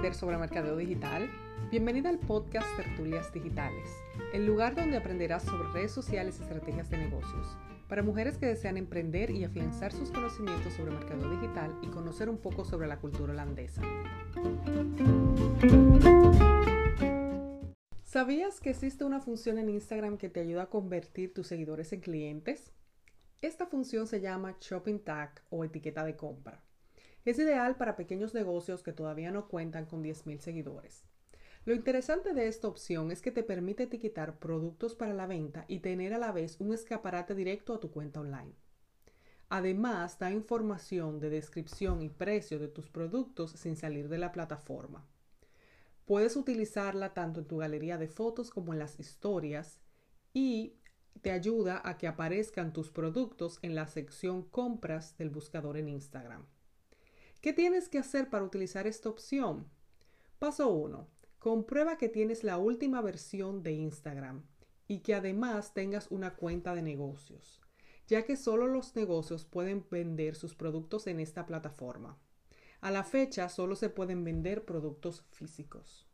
mujer sobre mercadeo digital? Bienvenida al podcast Tertulias Digitales, el lugar donde aprenderás sobre redes sociales y estrategias de negocios, para mujeres que desean emprender y afianzar sus conocimientos sobre mercadeo digital y conocer un poco sobre la cultura holandesa. ¿Sabías que existe una función en Instagram que te ayuda a convertir tus seguidores en clientes? Esta función se llama Shopping Tag o etiqueta de compra. Es ideal para pequeños negocios que todavía no cuentan con 10.000 seguidores. Lo interesante de esta opción es que te permite etiquetar productos para la venta y tener a la vez un escaparate directo a tu cuenta online. Además, da información de descripción y precio de tus productos sin salir de la plataforma. Puedes utilizarla tanto en tu galería de fotos como en las historias y te ayuda a que aparezcan tus productos en la sección compras del buscador en Instagram. ¿Qué tienes que hacer para utilizar esta opción? Paso 1. Comprueba que tienes la última versión de Instagram y que además tengas una cuenta de negocios, ya que solo los negocios pueden vender sus productos en esta plataforma. A la fecha solo se pueden vender productos físicos.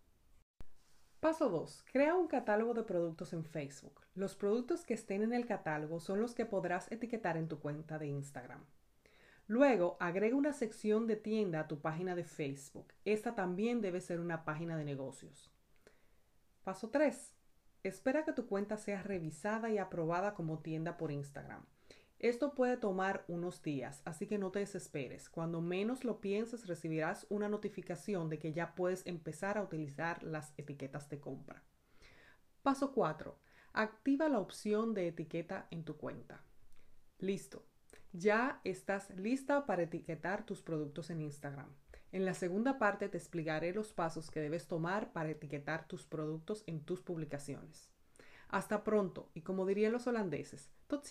Paso 2. Crea un catálogo de productos en Facebook. Los productos que estén en el catálogo son los que podrás etiquetar en tu cuenta de Instagram. Luego, agrega una sección de tienda a tu página de Facebook. Esta también debe ser una página de negocios. Paso 3. Espera que tu cuenta sea revisada y aprobada como tienda por Instagram. Esto puede tomar unos días, así que no te desesperes. Cuando menos lo pienses, recibirás una notificación de que ya puedes empezar a utilizar las etiquetas de compra. Paso 4. Activa la opción de etiqueta en tu cuenta. Listo ya estás lista para etiquetar tus productos en Instagram. En la segunda parte te explicaré los pasos que debes tomar para etiquetar tus productos en tus publicaciones. Hasta pronto y como dirían los holandeses, tot.